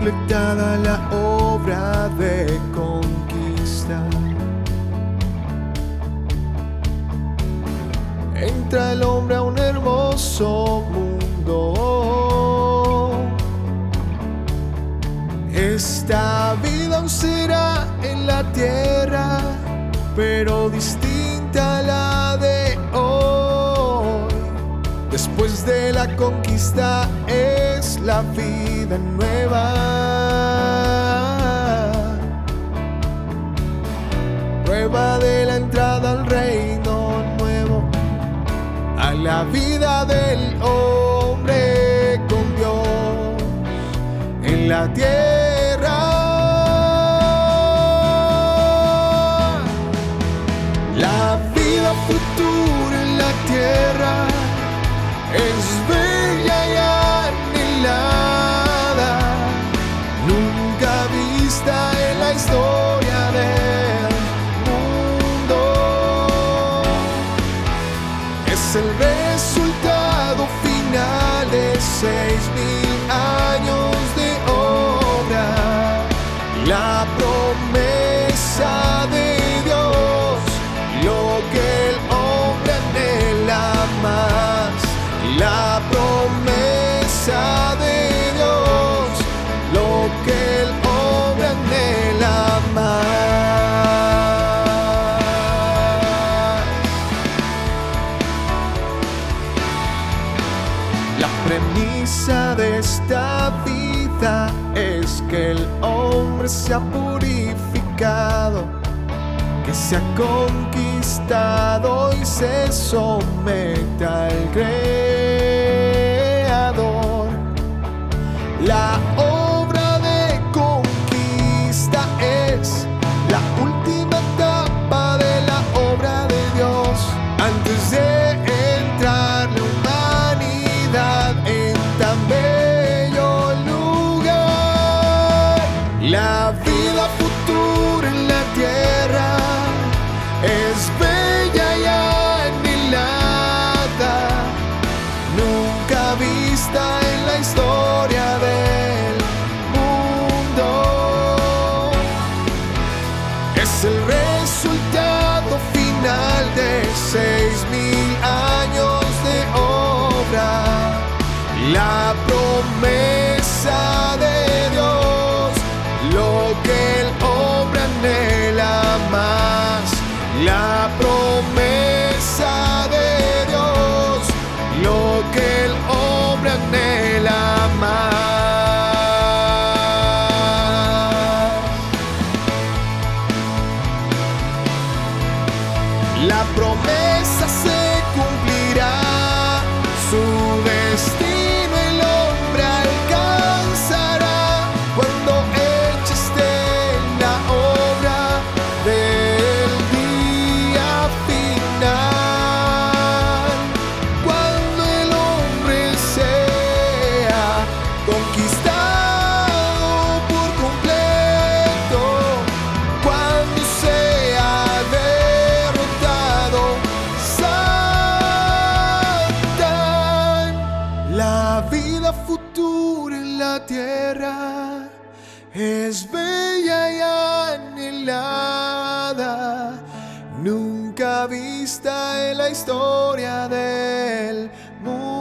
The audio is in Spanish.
limitada la obra de conquista. Entra el hombre a un hermoso mundo. Esta vida aún será en la tierra, pero distinta a la de hoy. Después de la conquista es la vida nueva. Prueba de la entrada al reino nuevo, a la vida del hombre con Dios en la tierra. Es el resultado final de seis mil años de obra, la que el hombre se ha purificado, que se ha conquistado y se somete al Creador. La la promesa de Dios, lo que el hombre anhela más, la promesa de Dios, lo que el hombre anhela más. Es bella y anhelada, nunca vista en la historia del mundo.